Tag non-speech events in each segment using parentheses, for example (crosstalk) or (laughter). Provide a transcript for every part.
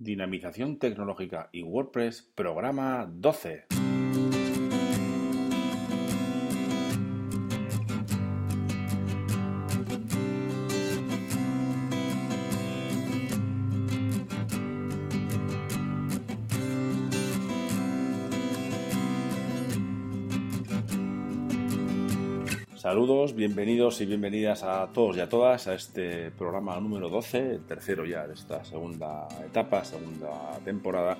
Dinamización tecnológica y WordPress, programa 12. Saludos, bienvenidos y bienvenidas a todos y a todas a este programa número 12, el tercero ya de esta segunda etapa, segunda temporada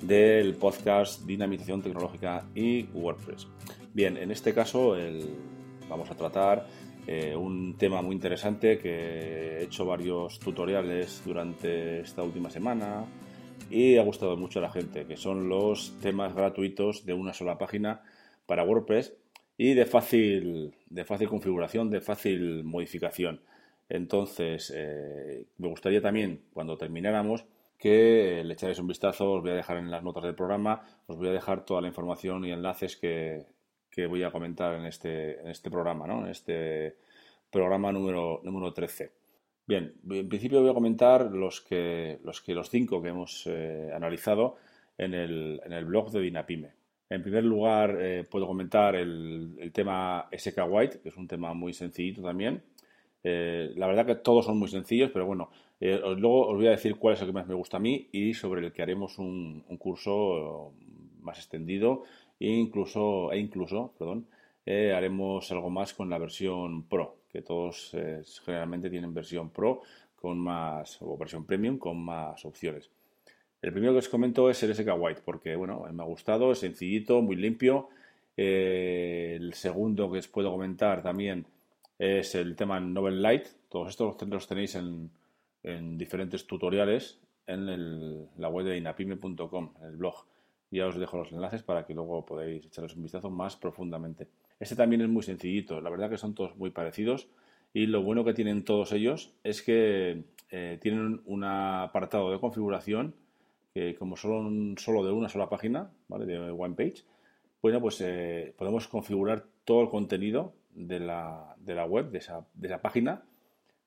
del podcast Dinamización Tecnológica y WordPress. Bien, en este caso vamos a tratar eh, un tema muy interesante que he hecho varios tutoriales durante esta última semana y ha gustado mucho a la gente, que son los temas gratuitos de una sola página para WordPress y de fácil, de fácil configuración, de fácil modificación. Entonces, eh, me gustaría también, cuando termináramos, que le echarais un vistazo, os voy a dejar en las notas del programa, os voy a dejar toda la información y enlaces que, voy a comentar en este, en este programa, ¿no? en este programa número, número 13. Bien, en principio voy a comentar los que los, que, los cinco que hemos eh, analizado en el, en el blog de Dinapime. En primer lugar, eh, puedo comentar el, tema SK White, que es un tema muy sencillito también. Eh, la verdad que todos son muy sencillos, pero bueno, eh, luego os voy a decir cuál es el que más me gusta a mí y sobre el que haremos un, curso más extendido e incluso, e incluso perdón, haremos algo más con la versión Pro, que todos generalmente tienen versión Pro con más, o versión Premium con más opciones. El primero que os comento es el SK White, porque bueno, me ha gustado, es sencillito, muy limpio. Eh, el segundo que os puedo comentar también es el tema Novel Light. Todos estos los tenéis en, diferentes tutoriales en la web de inapime.com, el blog. Ya os dejo los enlaces para que luego podáis echarles un vistazo más profundamente. Este también es muy sencillito, la verdad que son todos muy parecidos y lo bueno que tienen todos ellos es que eh, tienen un apartado de configuración que como son solo de una sola página, ¿vale? De one page, bueno, pues eh, podemos configurar todo el contenido de la, de la web, de esa, de esa, página,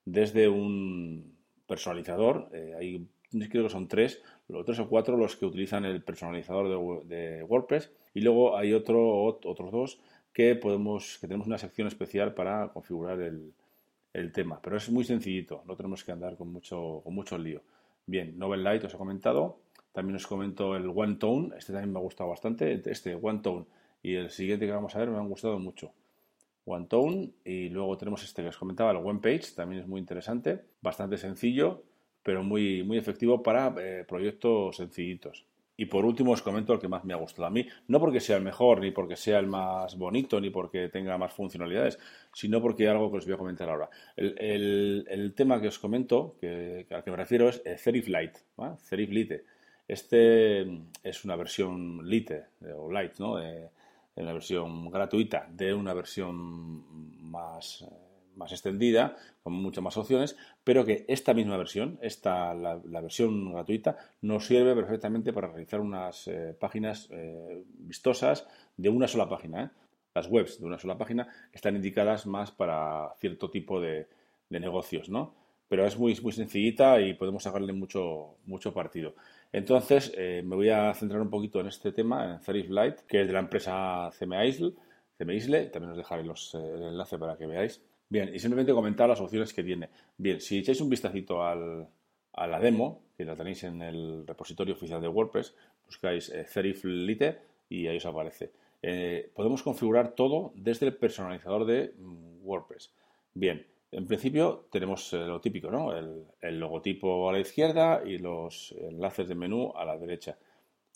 desde un personalizador. Eh, creo que son tres, los tres o cuatro los que utilizan el personalizador de, WordPress. Y luego hay otro, otros dos que podemos, que tenemos una sección especial para configurar el, el tema. Pero es muy sencillito, no tenemos que andar con mucho, con mucho lío. Bien, Novel Light os he comentado. También os comento el One Tone, este también me ha gustado bastante, este One Tone y el siguiente que vamos a ver me han gustado mucho. One Tone y luego tenemos este que os comentaba, el One Page, también es muy interesante, bastante sencillo, pero muy, muy efectivo para eh, proyectos sencillitos. Y por último os comento el que más me ha gustado a mí, no porque sea el mejor, ni porque sea el más bonito, ni porque tenga más funcionalidades, sino porque algo que os voy a comentar ahora. El, tema que os comento, que, al que me refiero, es Serif Lite, Serif Lite. Este mm, es una versión Lite o Lite, ¿no? De, la versión gratuita de una versión más, eh, más extendida, con muchas más opciones, pero que esta misma versión, esta, la, versión gratuita, nos sirve perfectamente para realizar unas eh, páginas eh, vistosas de una sola página. Las webs de una sola página están indicadas más para cierto tipo de, de negocios, ¿no? Pero es muy, muy sencillita y podemos sacarle mucho, mucho partido. Entonces, eh, me voy a centrar un poquito en este tema, en Serif Light, que es de la empresa CMISL, CMISL, también os dejaré los, eh, el enlace para que veáis. Bien, y simplemente comentar las opciones que tiene. Bien, si echáis un vistacito a la demo, que la tenéis en el repositorio oficial de WordPress, buscáis eh, Lite y ahí os aparece. podemos configurar todo desde el personalizador de mm, WordPress. Bien, en principio tenemos eh, lo típico, ¿no? El, logotipo a la izquierda y los enlaces de menú a la derecha.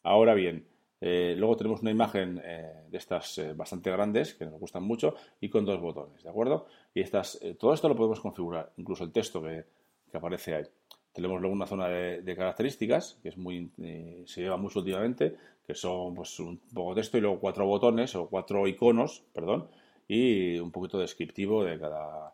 Ahora bien, eh, luego tenemos una imagen eh, de estas bastante grandes que nos gustan mucho y con dos botones, ¿de acuerdo? Y estas, todo esto lo podemos configurar, incluso el texto que, aparece ahí. Tenemos luego una zona de, características que es muy, se lleva mucho últimamente, que son pues, un poco de texto y luego cuatro botones o cuatro iconos, perdón, y un poquito descriptivo de cada,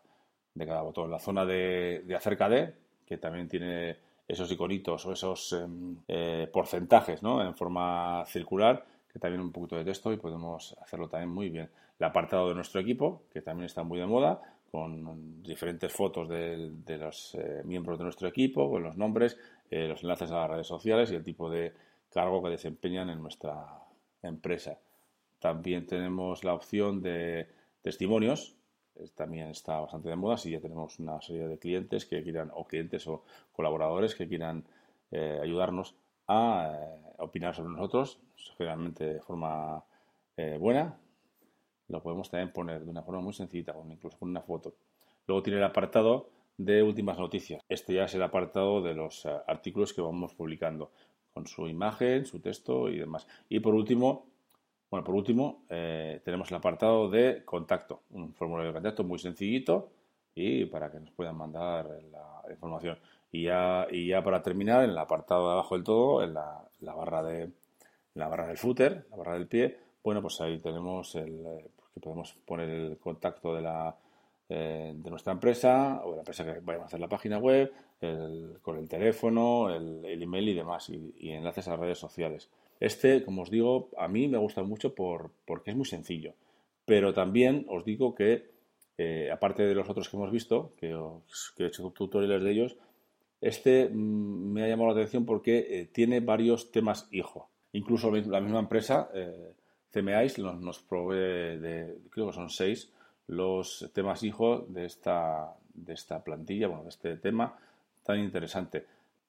de cada botón. La zona de, de acerca de, que también tiene esos iconitos o esos em, eh, porcentajes ¿no? en forma circular, que también un poquito de texto y podemos hacerlo también muy bien. El apartado de nuestro equipo, que también está muy de moda, con diferentes fotos de, los eh, miembros de nuestro equipo, con los nombres, eh, los enlaces a las redes sociales y el tipo de cargo que desempeñan en nuestra empresa. También tenemos la opción de testimonios, también está bastante de moda si ya tenemos una serie de clientes que quieran, o clientes o colaboradores que quieran eh, ayudarnos a eh, opinar sobre nosotros, generalmente de forma buena. Lo podemos también poner de una forma muy sencilla, incluso con una foto. Luego tiene el apartado de últimas noticias. Este ya es el apartado de los artículos que vamos publicando con su imagen, su texto y demás. Y por último, bueno, por último, eh, tenemos el apartado de contacto, un formulario de contacto muy sencillito y para que nos puedan mandar la información. Y ya, y ya para terminar, en el apartado de abajo del todo, en la, barra de la barra del footer, la barra del pie, bueno, pues ahí tenemos el eh, que podemos poner el contacto de la eh, de nuestra empresa o de la empresa que vayamos a hacer la página web, con el teléfono, el, email y demás, y, enlaces a redes sociales. Este, como os digo, a mí me gusta mucho por, porque es muy sencillo, pero también os digo que, eh, aparte de los otros que hemos visto, que, he hecho tutoriales de ellos, este mm, me ha llamado la atención porque eh, tiene varios temas hijo. Incluso la misma empresa, eh, CMAIS, nos, nos provee de, creo que son seis, los temas hijos de esta, de esta plantilla, bueno, de este tema tan interesante.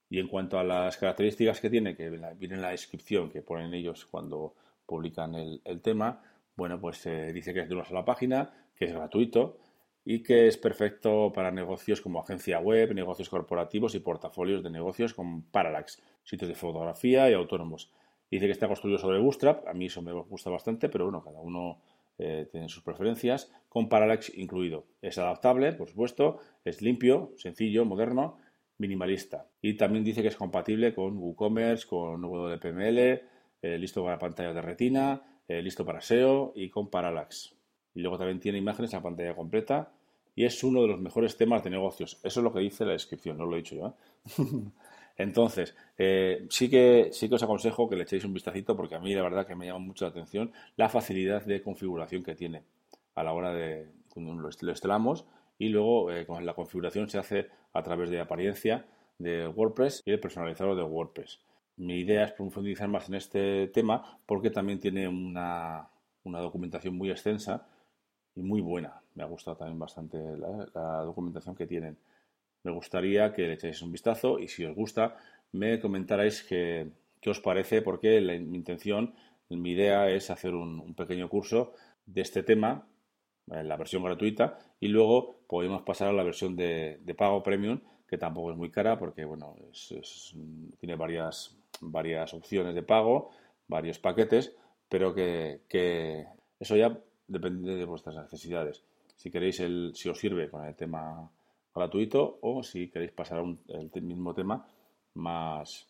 Y en cuanto a las características que tiene, que viene en la descripción que ponen ellos cuando publican el, tema, bueno, pues se dice que es de una sola página, que es gratuito y que es perfecto para negocios como agencia web, negocios corporativos y portafolios de negocios con Parallax, sitios de fotografía y autónomos. Dice que está construido sobre Bootstrap, a mí eso me gusta bastante, pero bueno, cada uno eh, tienen sus preferencias, con Parallax incluido. Es adaptable, por supuesto, es limpio, sencillo, moderno, minimalista. Y también dice que es compatible con WooCommerce, con WPML, eh, listo para pantalla de retina, eh, listo para SEO y con Parallax. Y luego también tiene imágenes a pantalla completa y es uno de los mejores temas de negocios. Eso es lo que dice la descripción, no lo he dicho yo. (laughs) Entonces, eh, sí, que, sí que os aconsejo que le echéis un vistacito porque a mí la verdad que me llama mucho la atención la facilidad de configuración que tiene a la hora de cuando lo instalamos y luego eh, con la configuración se hace a través de apariencia de WordPress y el personalizador de WordPress. Mi idea es profundizar más en este tema porque también tiene una, documentación muy extensa y muy buena. Me ha gustado también bastante la documentación que tienen me gustaría que le echéis un vistazo y si os gusta me comentarais qué, os parece porque mi intención, mi idea es hacer un, pequeño curso de este tema la versión gratuita y luego podemos pasar a la versión de, pago premium que tampoco es muy cara porque bueno tiene varias varias opciones de pago varios paquetes pero que, eso ya depende de vuestras necesidades si queréis el si os sirve con el tema gratuito o si queréis pasar un, el mismo tema más,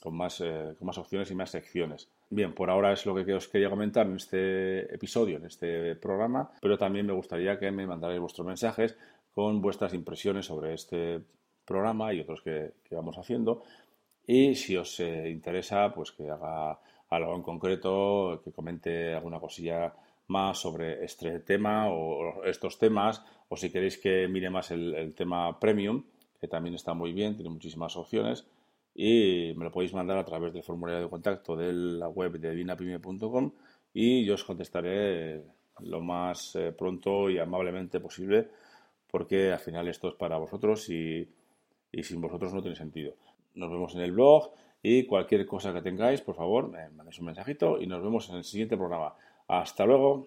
con, más, eh, con más opciones y más secciones. Bien, por ahora es lo que os quería comentar en este episodio, en este programa, pero también me gustaría que me mandarais vuestros mensajes con vuestras impresiones sobre este programa y otros que, vamos haciendo. Y si os eh, interesa, pues que haga algo en concreto, que comente alguna cosilla más sobre este tema o estos temas, o si queréis que mire más el, tema premium, que también está muy bien, tiene muchísimas opciones, y me lo podéis mandar a través del formulario de contacto de la web de vinapime.com y yo os contestaré lo más eh, pronto y amablemente posible, porque al final esto es para vosotros y, y sin vosotros no tiene sentido. Nos vemos en el blog y cualquier cosa que tengáis, por favor, me mandéis un mensajito y nos vemos en el siguiente programa. Hasta luego.